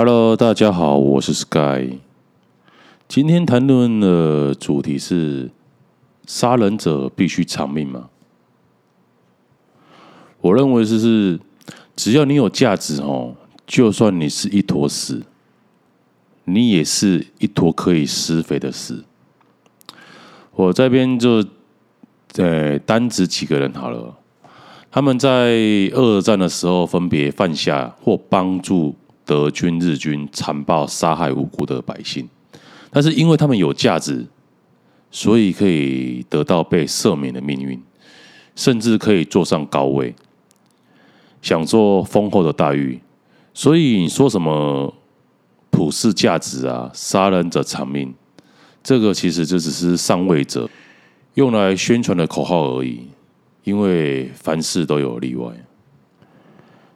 Hello，大家好，我是 Sky。今天谈论的主题是：杀人者必须偿命吗？我认为是是，只要你有价值哦，就算你是一坨屎，你也是一坨可以施肥的屎。我这边就呃单指几个人好了，他们在二战的时候分别犯下或帮助。德军、日军残暴杀害无辜的百姓，但是因为他们有价值，所以可以得到被赦免的命运，甚至可以坐上高位，享受丰厚的待遇。所以你说什么普世价值啊，杀人者偿命，这个其实就只是上位者用来宣传的口号而已。因为凡事都有例外。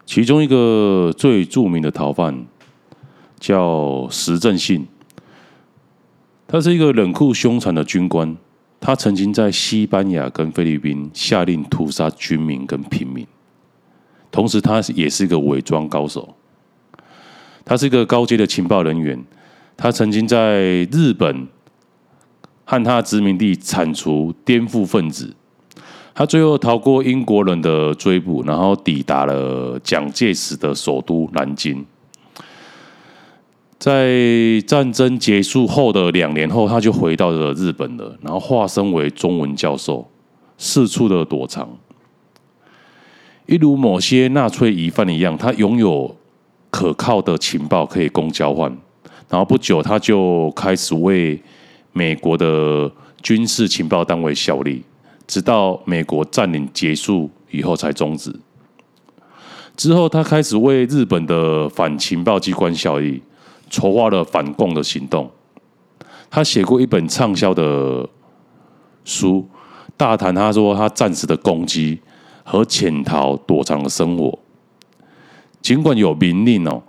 其中一个最著名的逃犯叫石正信，他是一个冷酷凶残的军官，他曾经在西班牙跟菲律宾下令屠杀军民跟平民，同时他也是一个伪装高手，他是一个高阶的情报人员，他曾经在日本和他殖民地铲除颠覆分子。他最后逃过英国人的追捕，然后抵达了蒋介石的首都南京。在战争结束后的两年后，他就回到了日本了，然后化身为中文教授，四处的躲藏。一如某些纳粹疑犯一样，他拥有可靠的情报可以供交换。然后不久，他就开始为美国的军事情报单位效力。直到美国占领结束以后才终止。之后，他开始为日本的反情报机关效力，筹划了反共的行动。他写过一本畅销的书，大谈他说他战时的攻击和潜逃躲藏的生活。尽管有明令哦，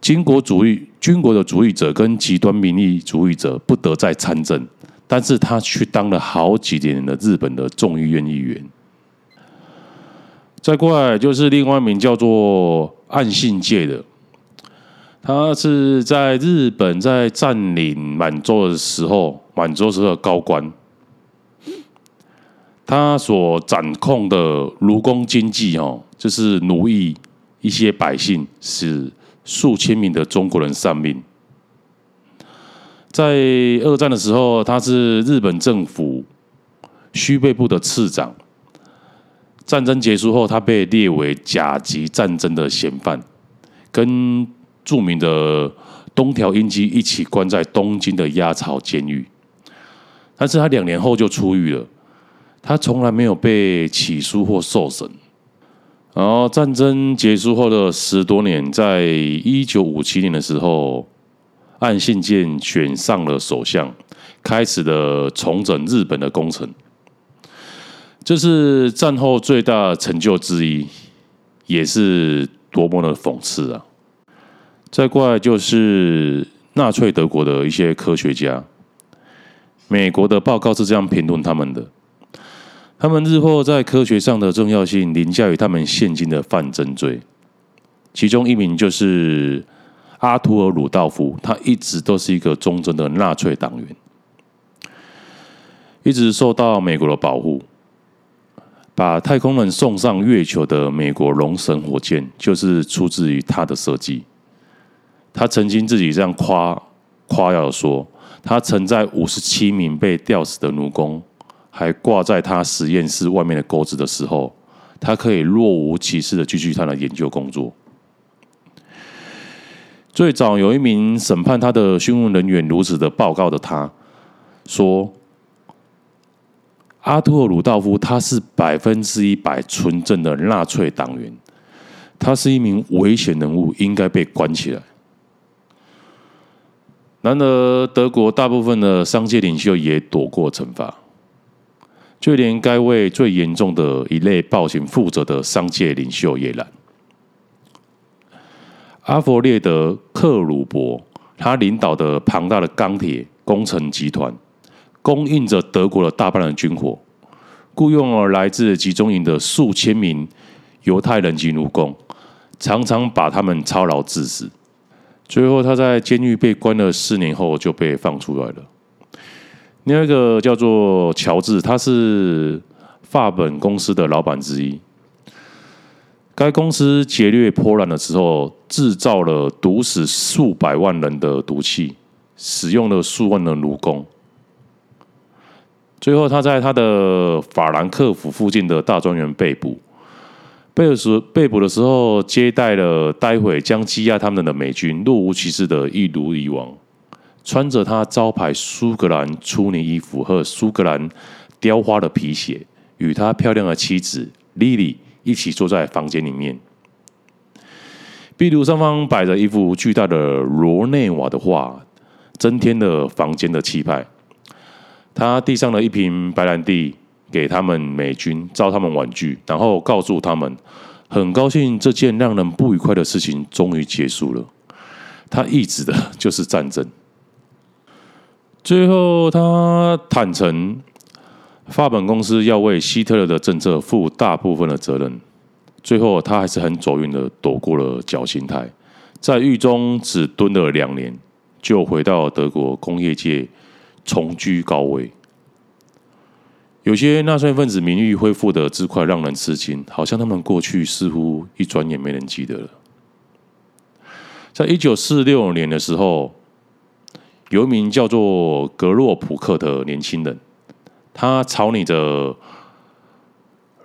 军国主义、军国的主义者跟极端民意主义者不得再参政。但是他去当了好几年的日本的众议院议员。再过来就是另外一名叫做岸信介的，他是在日本在占领满洲的时候，满洲时候的高官。他所掌控的奴工经济哦，就是奴役一些百姓，使数千名的中国人丧命。在二战的时候，他是日本政府须备部的次长。战争结束后，他被列为甲级战争的嫌犯，跟著名的东条英机一起关在东京的鸭巢监狱。但是他两年后就出狱了，他从来没有被起诉或受审。然后战争结束后的十多年，在一九五七年的时候。岸信介选上了首相，开始了重整日本的工程。这是战后最大成就之一，也是多么的讽刺啊！再过来就是纳粹德国的一些科学家，美国的报告是这样评论他们的：他们日后在科学上的重要性凌驾于他们现今的犯罪罪。其中一名就是。阿图尔·鲁道夫，他一直都是一个忠贞的纳粹党员，一直受到美国的保护。把太空人送上月球的美国龙神火箭，就是出自于他的设计。他曾经自己这样夸夸耀说：“他曾在五十七名被吊死的奴工还挂在他实验室外面的钩子的时候，他可以若无其事的继续他的研究工作。”最早有一名审判他的询问人员如此的报告的，他说：“阿图尔·鲁道夫他是百分之一百纯正的纳粹党员，他是一名危险人物，应该被关起来。”然而，德国大部分的商界领袖也躲过惩罚，就连该为最严重的一类暴行负责的商界领袖也然。阿弗列德·克鲁伯，他领导的庞大的钢铁工程集团，供应着德国的大半的军火，雇佣了来自集中营的数千名犹太人及奴工，常常把他们操劳致死。最后他在监狱被关了四年后就被放出来了。另外一个叫做乔治，他是法本公司的老板之一。该公司劫掠波兰的时候，制造了毒死数百万人的毒气，使用了数万人奴工。最后，他在他的法兰克福附近的大庄园被捕。被时被捕的时候，接待了待会将羁押他们的美军，若无其事的一如以往。穿着他招牌苏格兰粗呢衣服和苏格兰雕花的皮鞋，与他漂亮的妻子莉莉一起坐在房间里面。壁炉上方摆着一幅巨大的罗内瓦的画，增添了房间的气派。他递上了一瓶白兰地给他们美军，召他们婉拒，然后告诉他们，很高兴这件让人不愉快的事情终于结束了。他意指的就是战争。最后，他坦诚，法本公司要为希特勒的政策负大部分的责任。最后，他还是很走运的躲过了绞刑台，在狱中只蹲了两年，就回到德国工业界重居高位。有些纳粹分子名誉恢复的之快，让人吃惊，好像他们过去似乎一转眼没人记得了。在一九四六年的时候。有一名叫做格洛普克的年轻人，他草拟的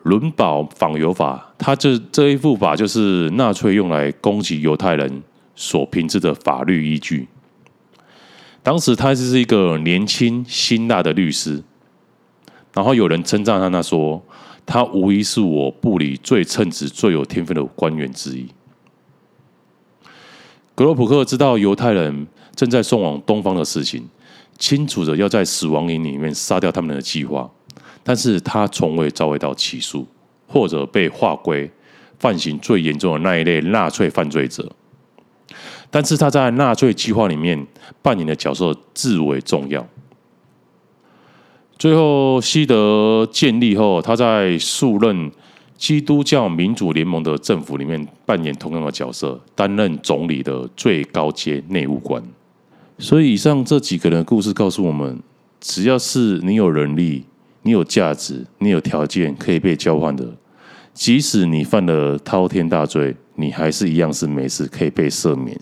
伦堡访犹法，他这这一副法就是纳粹用来攻击犹太人所凭置的法律依据。当时他就是一个年轻辛辣的律师，然后有人称赞他，他说他无疑是我部里最称职、最有天分的官员之一。格罗普克知道犹太人。正在送往东方的事情，清楚的要在死亡营里面杀掉他们的计划，但是他从未遭遇到起诉，或者被划归犯行最严重的那一类纳粹犯罪者。但是他在纳粹计划里面扮演的角色至为重要。最后，西德建立后，他在数任基督教民主联盟的政府里面扮演同样的角色，担任总理的最高阶内务官。所以，以上这几个人的故事告诉我们：只要是你有能力、你有价值、你有条件可以被交换的，即使你犯了滔天大罪，你还是一样是没事，可以被赦免，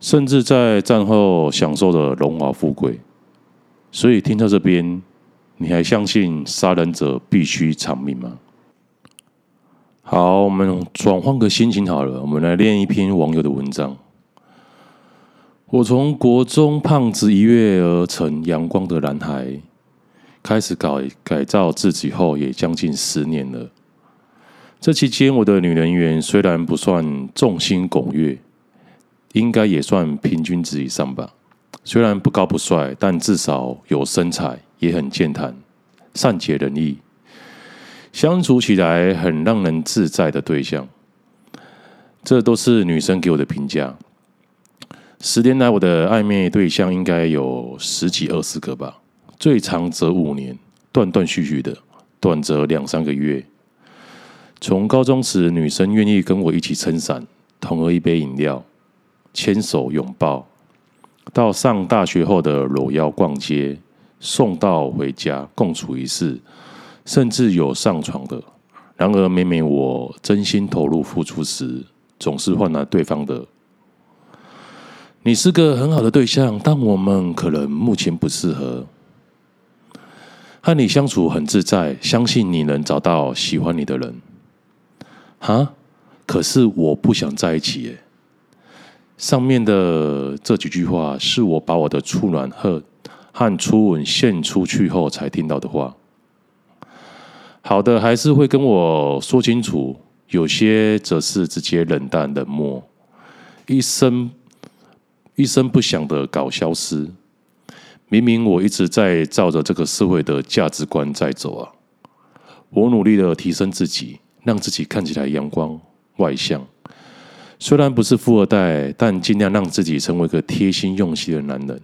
甚至在战后享受着荣华富贵。所以，听到这边，你还相信杀人者必须偿命吗？好，我们转换个心情好了，我们来念一篇网友的文章。我从国中胖子一跃而成阳光的男孩，开始改改造自己后，也将近十年了。这期间，我的女人缘虽然不算众星拱月，应该也算平均值以上吧。虽然不高不帅，但至少有身材，也很健谈，善解人意，相处起来很让人自在的对象。这都是女生给我的评价。十年来，我的暧昧对象应该有十几二十个吧，最长则五年，断断续续的；短则两三个月。从高中时，女生愿意跟我一起撑伞，同喝一杯饮料，牵手拥抱，到上大学后的搂腰逛街，送到回家，共处一室，甚至有上床的。然而，每每我真心投入付出时，总是换来对方的。你是个很好的对象，但我们可能目前不适合。和你相处很自在，相信你能找到喜欢你的人。哈，可是我不想在一起耶。上面的这几句话是我把我的初暖和和初吻献出去后才听到的话。好的，还是会跟我说清楚；有些则是直接冷淡冷漠，一生。一声不响的搞消失，明明我一直在照着这个社会的价值观在走啊！我努力的提升自己，让自己看起来阳光外向。虽然不是富二代，但尽量让自己成为一个贴心用心的男人。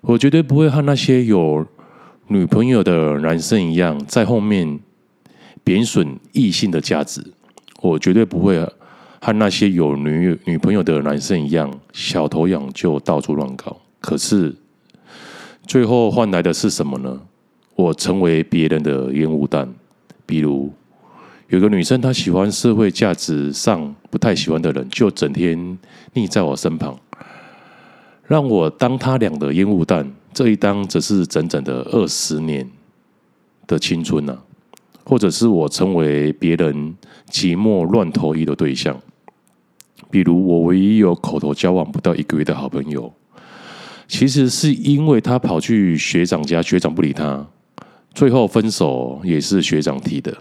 我绝对不会和那些有女朋友的男生一样，在后面贬损异性的价值。我绝对不会和那些有女女朋友的男生一样，小头痒就到处乱搞。可是最后换来的是什么呢？我成为别人的烟雾弹。比如有个女生，她喜欢社会价值上不太喜欢的人，就整天腻在我身旁，让我当她俩的烟雾弹。这一当则是整整的二十年的青春呐、啊，或者是我成为别人寂寞乱投医的对象。比如我唯一有口头交往不到一个月的好朋友，其实是因为他跑去学长家，学长不理他。最后分手也是学长提的，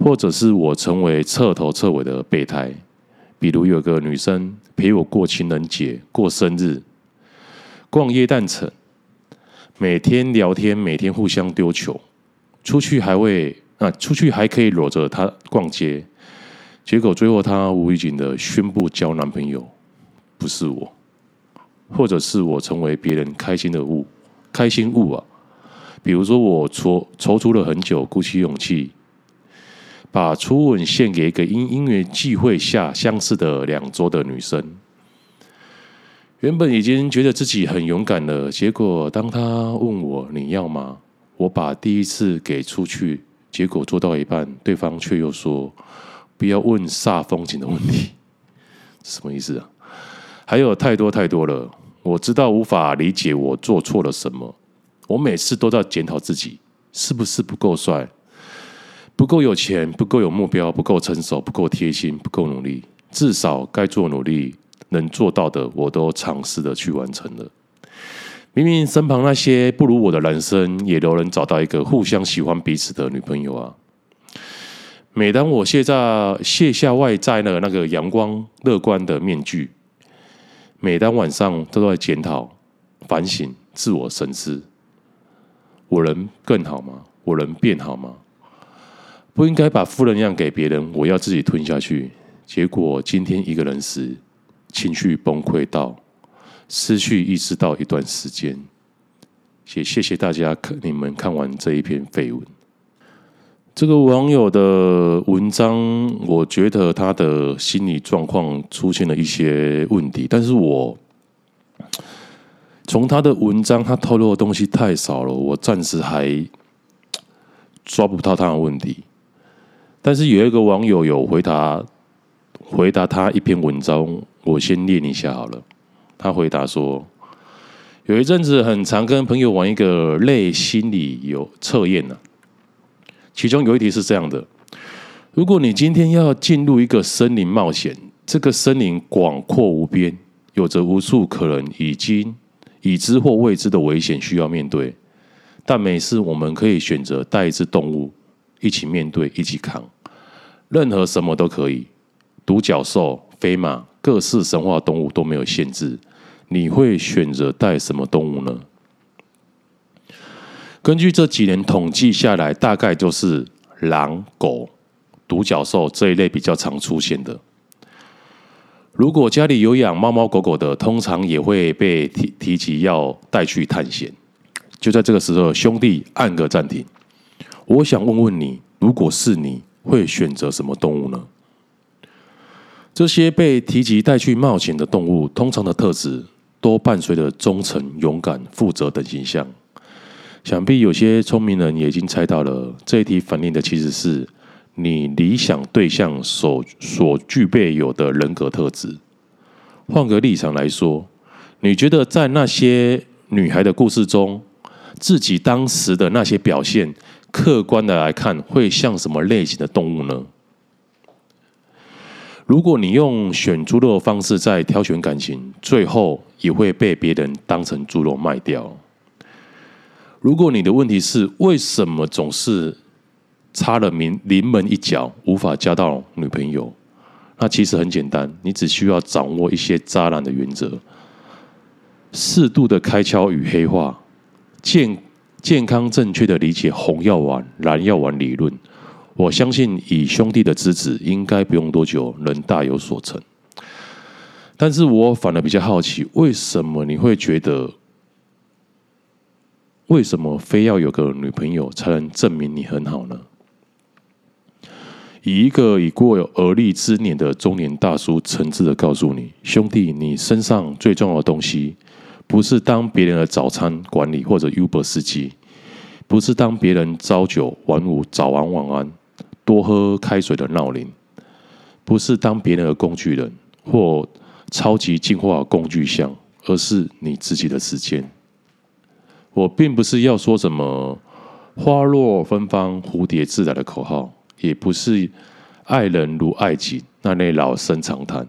或者是我成为彻头彻尾的备胎。比如有个女生陪我过情人节、过生日、逛夜诞城，每天聊天，每天互相丢球，出去还会啊，出去还可以搂着她逛街。结果最后她无预警的宣布交男朋友，不是我，或者是我成为别人开心的物，开心物啊。比如说，我踌踌躇了很久，鼓起勇气，把初吻献给一个因因缘际会下相识的两周的女生。原本已经觉得自己很勇敢了，结果当她问我你要吗？我把第一次给出去，结果做到一半，对方却又说不要问煞风景的问题，什么意思啊？还有太多太多了，我知道无法理解我做错了什么。我每次都在检讨自己，是不是不够帅、不够有钱、不够有目标、不够成熟、不够贴心、不够努力。至少该做努力能做到的，我都尝试的去完成了。明明身旁那些不如我的男生，也都能找到一个互相喜欢彼此的女朋友啊。每当我卸下卸下外在的那个阳光乐观的面具，每当晚上都在检讨、反省、自我审视。我能更好吗？我能变好吗？不应该把负能量给别人，我要自己吞下去。结果今天一个人时，情绪崩溃到失去意识到一段时间。也谢谢大家看你们看完这一篇废文。这个网友的文章，我觉得他的心理状况出现了一些问题，但是我。从他的文章，他透露的东西太少了，我暂时还抓不到他的问题。但是有一个网友有回答，回答他一篇文章，我先念一下好了。他回答说，有一阵子很常跟朋友玩一个类心理有测验呢，其中有一题是这样的：如果你今天要进入一个森林冒险，这个森林广阔无边，有着无数可能已经。已知或未知的危险需要面对，但每次我们可以选择带一只动物一起面对，一起扛，任何什么都可以，独角兽、飞马、各式神话动物都没有限制。你会选择带什么动物呢？根据这几年统计下来，大概就是狼、狗、独角兽这一类比较常出现的。如果家里有养猫猫狗狗的，通常也会被提提及要带去探险。就在这个时候，兄弟按个暂停。我想问问你，如果是你会选择什么动物呢？这些被提及带去冒险的动物，通常的特质都伴随着忠诚、勇敢、负责等形象。想必有些聪明人也已经猜到了，这一题反映的其实是。你理想对象所所具备有的人格特质。换个立场来说，你觉得在那些女孩的故事中，自己当时的那些表现，客观的来看，会像什么类型的动物呢？如果你用选猪肉的方式在挑选感情，最后也会被别人当成猪肉卖掉。如果你的问题是为什么总是差了临临门一脚，无法交到女朋友。那其实很简单，你只需要掌握一些渣男的原则，适度的开窍与黑化，健健康正确的理解红药丸、蓝药丸理论。我相信以兄弟的资质，应该不用多久能大有所成。但是我反而比较好奇，为什么你会觉得，为什么非要有个女朋友才能证明你很好呢？以一个已过有而立之年的中年大叔，诚挚的告诉你，兄弟，你身上最重要的东西，不是当别人的早餐管理或者 Uber 司机，不是当别人朝九晚五、早安晚安、多喝开水的闹铃，不是当别人的工具人或超级进化工具箱，而是你自己的时间。我并不是要说什么花落芬芳、蝴蝶自来的口号。也不是爱人如爱己那类老生常谈，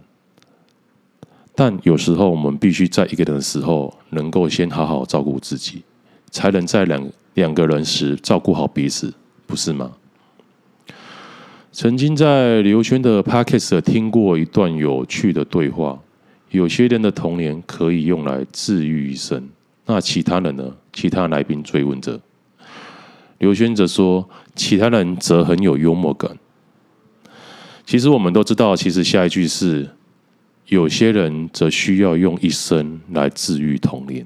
但有时候我们必须在一个人的时候，能够先好好照顾自己，才能在两两个人时照顾好彼此，不是吗？曾经在刘轩的 Podcast 听过一段有趣的对话：有些人的童年可以用来治愈一生，那其他人呢？其他来宾追问着。刘轩则说：“其他人则很有幽默感。其实我们都知道，其实下一句是：有些人则需要用一生来治愈童年。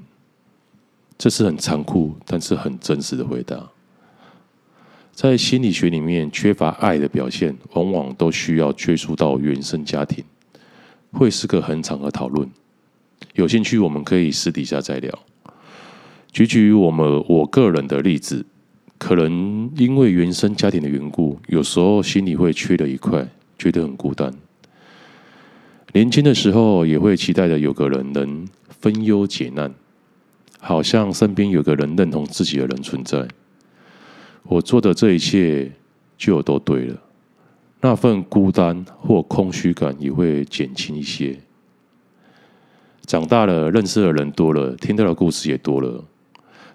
这是很残酷，但是很真实的回答。在心理学里面，缺乏爱的表现，往往都需要追溯到原生家庭，会是个很长的讨论。有兴趣，我们可以私底下再聊。举举我们我个人的例子。”可能因为原生家庭的缘故，有时候心里会缺了一块，觉得很孤单。年轻的时候也会期待着有个人能分忧解难，好像身边有个人认同自己的人存在。我做的这一切就都对了，那份孤单或空虚感也会减轻一些。长大了，认识的人多了，听到的故事也多了。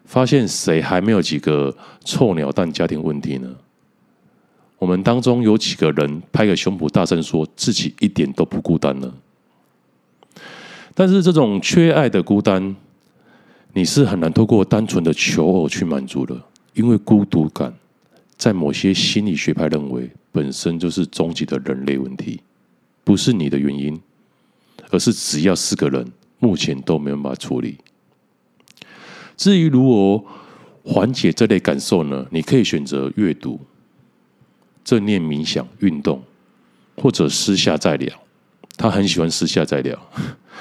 发现谁还没有几个臭鸟蛋家庭问题呢？我们当中有几个人拍个胸脯大声说自己一点都不孤单呢？但是这种缺爱的孤单，你是很难透过单纯的求偶去满足的，因为孤独感在某些心理学派认为本身就是终极的人类问题，不是你的原因，而是只要四个人目前都没有办法处理。至于如何缓解这类感受呢？你可以选择阅读、正念冥想、运动，或者私下再聊。他很喜欢私下再聊。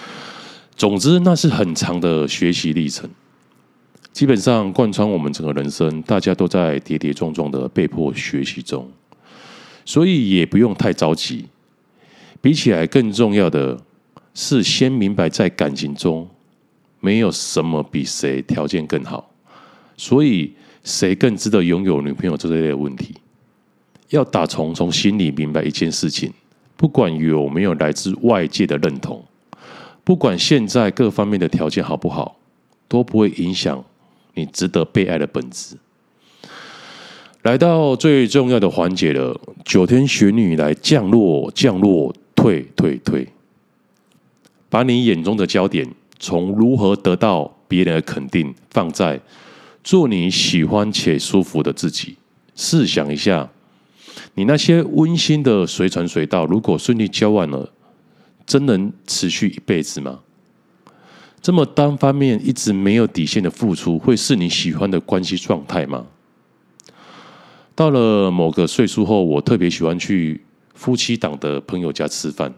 总之，那是很长的学习历程，基本上贯穿我们整个人生，大家都在跌跌撞撞的被迫学习中，所以也不用太着急。比起来，更重要的是先明白在感情中。没有什么比谁条件更好，所以谁更值得拥有女朋友这类的问题，要打从从心里明白一件事情：不管有没有来自外界的认同，不管现在各方面的条件好不好，都不会影响你值得被爱的本质。来到最重要的环节了，九天玄女来降落，降落，退退退，把你眼中的焦点。从如何得到别人的肯定，放在做你喜欢且舒服的自己。试想一下，你那些温馨的随传随到，如果顺利交往了，真能持续一辈子吗？这么单方面、一直没有底线的付出，会是你喜欢的关系状态吗？到了某个岁数后，我特别喜欢去夫妻档的朋友家吃饭。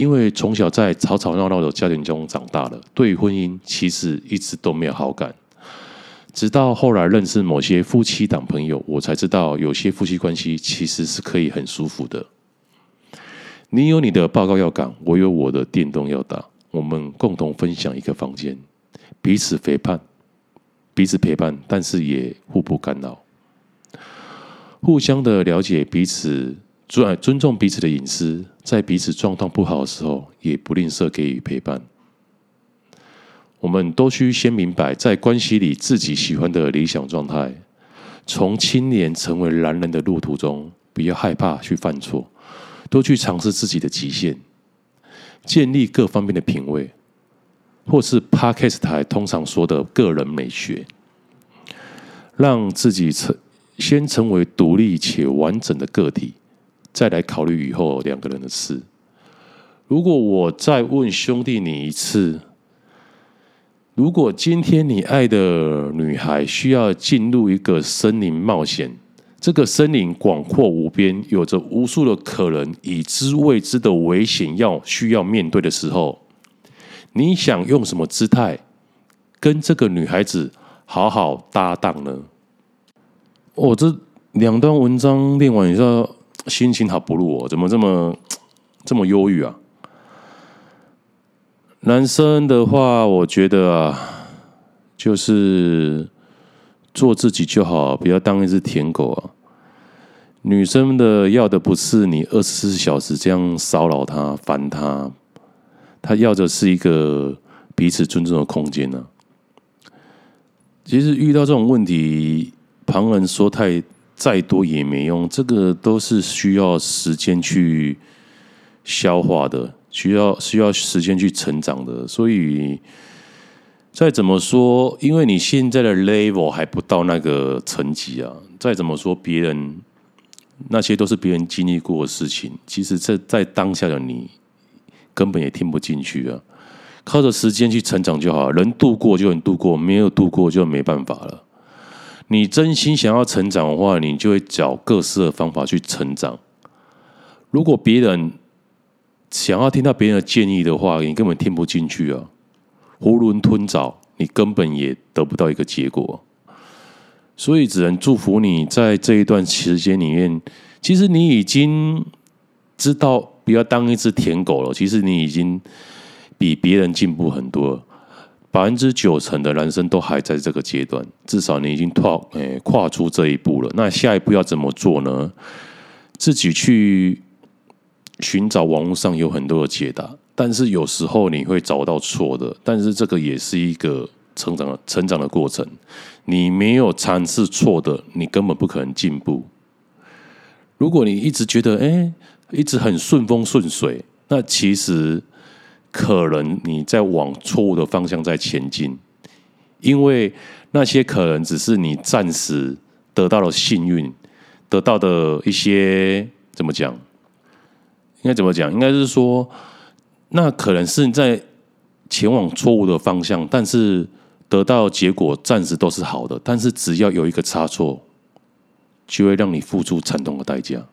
因为从小在吵吵闹闹的家庭中长大了，对婚姻其实一直都没有好感。直到后来认识某些夫妻档朋友，我才知道有些夫妻关系其实是可以很舒服的。你有你的报告要赶，我有我的电动要打，我们共同分享一个房间，彼此陪伴，彼此陪伴，但是也互不干扰，互相的了解彼此。尊尊重彼此的隐私，在彼此状况不好的时候，也不吝啬给予陪伴。我们都需先明白，在关系里自己喜欢的理想状态。从青年成为男人的路途中，不要害怕去犯错，多去尝试自己的极限，建立各方面的品味，或是 Podcast 台通常说的个人美学，让自己成先成为独立且完整的个体。再来考虑以后两个人的事。如果我再问兄弟你一次，如果今天你爱的女孩需要进入一个森林冒险，这个森林广阔无边，有着无数的可能，已知未知的危险要需要面对的时候，你想用什么姿态跟这个女孩子好好搭档呢？我、哦、这两段文章念完，以后心情好不落哦，怎么这么这么忧郁啊？男生的话，我觉得啊，就是。做自己就好，不要当一只舔狗啊！女生的要的不是你二十四小时这样骚扰她、烦她，她要的是一个彼此尊重的空间呢、啊。其实遇到这种问题，旁人说太再多也没用，这个都是需要时间去消化的，需要需要时间去成长的，所以。再怎么说，因为你现在的 level 还不到那个层级啊。再怎么说，别人那些都是别人经历过的事情。其实，在在当下的你，根本也听不进去啊。靠着时间去成长就好，能度过就能度过，没有度过就没办法了。你真心想要成长的话，你就会找各式的方法去成长。如果别人想要听到别人的建议的话，你根本听不进去啊。囫囵吞枣，你根本也得不到一个结果，所以只能祝福你在这一段时间里面，其实你已经知道不要当一只舔狗了。其实你已经比别人进步很多，百分之九成的男生都还在这个阶段，至少你已经跨诶跨出这一步了。那下一步要怎么做呢？自己去寻找网络上有很多的解答。但是有时候你会找到错的，但是这个也是一个成长的成长的过程。你没有尝试错的，你根本不可能进步。如果你一直觉得哎，一直很顺风顺水，那其实可能你在往错误的方向在前进，因为那些可能只是你暂时得到了幸运，得到的一些怎么讲？应该怎么讲？应该是说。那可能是你在前往错误的方向，但是得到结果暂时都是好的。但是只要有一个差错，就会让你付出惨痛的代价。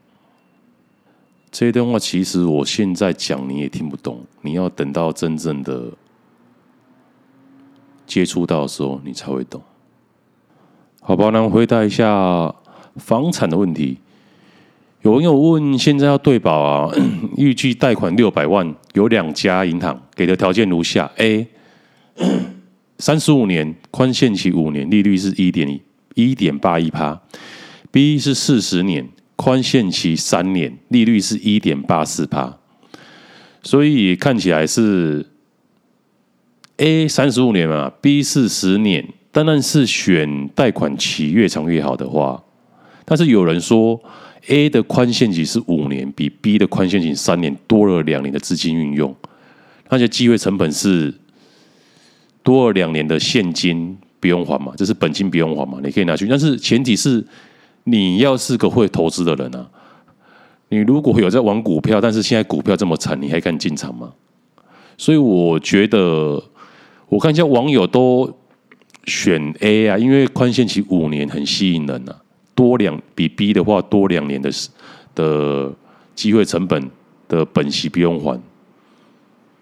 这一段话其实我现在讲你也听不懂，你要等到真正的接触到的时候，你才会懂。好吧，那我回答一下房产的问题。有网友问：现在要对保啊？预计贷款六百万，有两家银行给的条件如下：A，三十五年宽限期五年，利率是一点一点八一趴；B 是四十年宽限期三年，利率是一点八四趴。所以看起来是 A 三十五年嘛，B 四十年，当然是选贷款期越长越好的话。但是有人说。A 的宽限期是五年，比 B 的宽限期三年多了两年的资金运用，那些机会成本是多了两年的现金不用还嘛？这是本金不用还嘛？你可以拿去，但是前提是你要是个会投资的人啊。你如果有在玩股票，但是现在股票这么惨，你还敢进场吗？所以我觉得，我看一下网友都选 A 啊，因为宽限期五年很吸引人啊。多两比 B 的话多两年的的机会成本的本息不用还，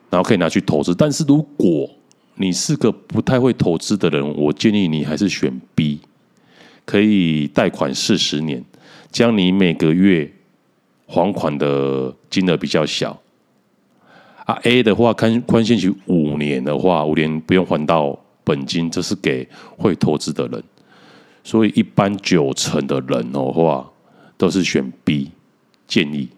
然后可以拿去投资。但是如果你是个不太会投资的人，我建议你还是选 B，可以贷款四十年，将你每个月还款的金额比较小。啊，A 的话，宽宽限期五年的话，五年不用还到本金，这是给会投资的人。所以，一般九成的人的话，都是选 B 建议。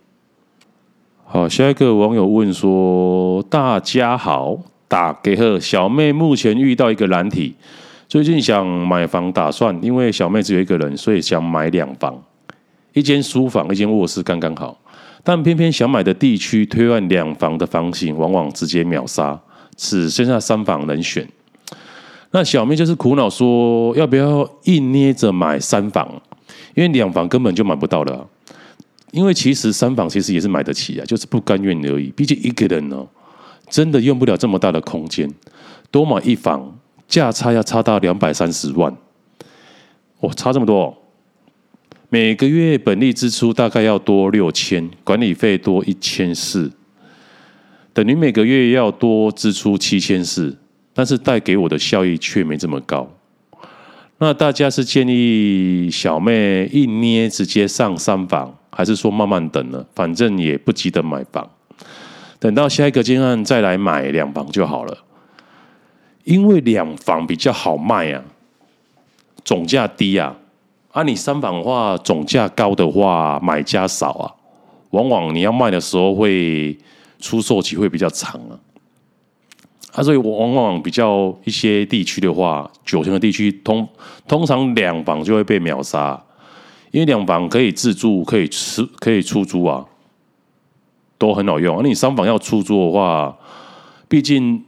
好，下一个网友问说：“大家好，大家好，小妹目前遇到一个难题，最近想买房，打算因为小妹只有一个人，所以想买两房，一间书房，一间卧室，刚刚好。但偏偏想买的地区推案两房的房型，往往直接秒杀，只剩下三房能选。”那小妹就是苦恼说，要不要硬捏着买三房？因为两房根本就买不到了。因为其实三房其实也是买得起啊，就是不甘愿而已。毕竟一个人哦，真的用不了这么大的空间，多买一房，价差要差到两百三十万，哇，差这么多！哦每个月本利支出大概要多六千，管理费多一千四，等于每个月要多支出七千四，但是带给我的效益却没这么高。那大家是建议小妹一捏直接上三房，还是说慢慢等呢？反正也不急着买房，等到下一个建案再来买两房就好了。因为两房比较好卖啊，总价低啊。啊，你三房的话，总价高的话，买家少啊，往往你要卖的时候会出售期会比较长啊。啊，所以我往往比较一些地区的话，九成的地区通通常两房就会被秒杀，因为两房可以自住，可以吃，可以出租啊，都很好用。那、你三房要出租的话，毕竟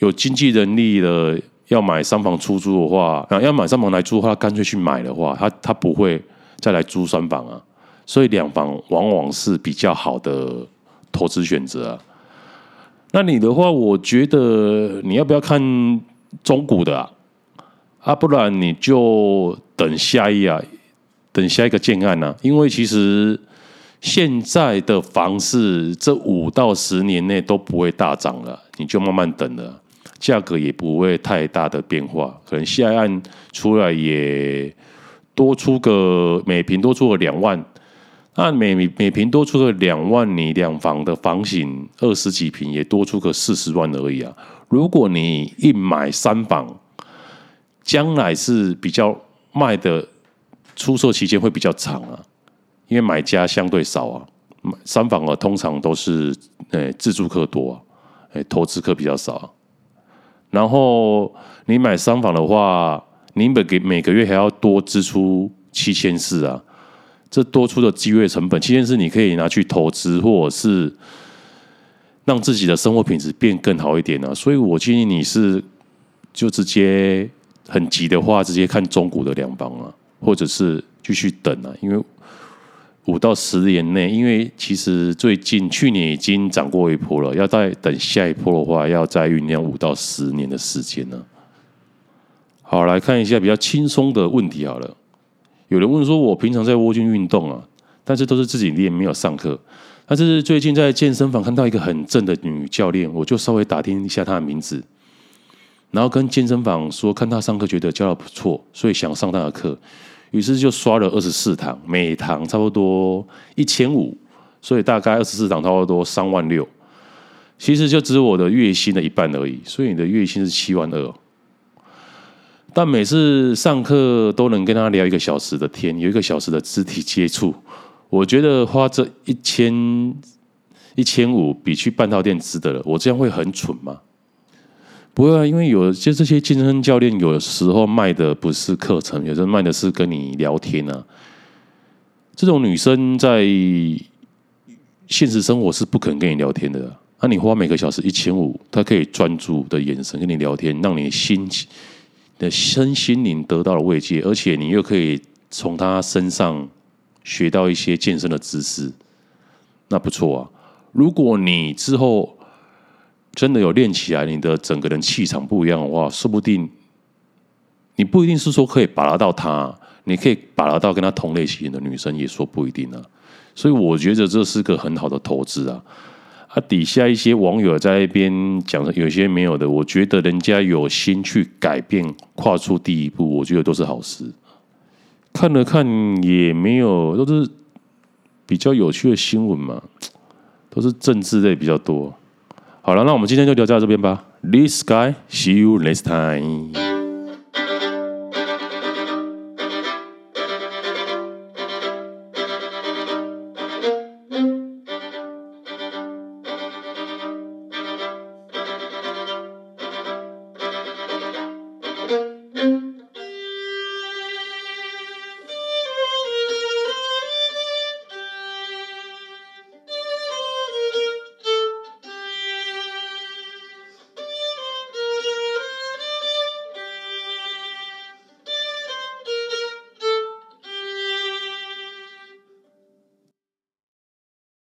有经济能力的要买三房出租的话，啊，要买三房来租的话，干脆去买的话，他他不会再来租三房啊。所以两房往往是比较好的投资选择啊。那你的话，我觉得你要不要看中古的啊？啊，不然你就等下一啊，等下一个建案啊。因为其实现在的房市这五到十年内都不会大涨了，你就慢慢等了，价格也不会太大的变化。可能下一案出来也多出个每平多出个两万。那每每平多出个两万，你两房的房型二十几平也多出个四十万而已啊！如果你一买三房，将来是比较卖的出售期间会比较长啊，因为买家相对少啊。三房啊，通常都是诶自住客多啊，诶投资客比较少啊。然后你买三房的话，你每个每个月还要多支出七千四啊。这多出的机会成本，七千四你可以拿去投资，或者是让自己的生活品质变更好一点呢、啊。所以我建议你是就直接很急的话，直接看中古的两房啊，或者是继续等啊。因为五到十年内，因为其实最近去年已经涨过一波了，要再等下一波的话，要再酝酿五到十年的时间呢、好，来看一下比较轻松的问题好了。有人问说：“我平常在窝军运动啊，但是都是自己练，没有上课。但是最近在健身房看到一个很正的女教练，我就稍微打听一下她的名字，然后跟健身房说，看她上课觉得教的不错，所以想上她的课。于是就刷了二十四堂，每堂差不多一千五，所以大概二十四堂差不多三万六。其实就只有我的月薪的一半而已，所以你的月薪是七万二。”但每次上课都能跟他聊一个小时的天，有一个小时的肢体接触，我觉得花这一千一千五比去半套店值得了。我这样会很蠢吗？不会啊，因为有些这些健身教练有时候卖的不是课程，有时候卖的是跟你聊天啊。这种女生在现实生活是不可能跟你聊天的。那你花每个小时一千五，她可以专注的眼神跟你聊天，让你心。的身心灵得到了慰藉，而且你又可以从他身上学到一些健身的知识，那不错啊！如果你之后真的有练起来，你的整个人气场不一样的话，说不定你不一定是说可以把拉到他，你可以把拉到跟他同类型的女生，也说不一定啊。所以我觉得这是个很好的投资啊。啊，底下一些网友在那边讲的，有些没有的，我觉得人家有心去改变，跨出第一步，我觉得都是好事。看了看也没有，都是比较有趣的新闻嘛，都是政治类比较多。好了，那我们今天就聊到这边吧。This guy, see you next time.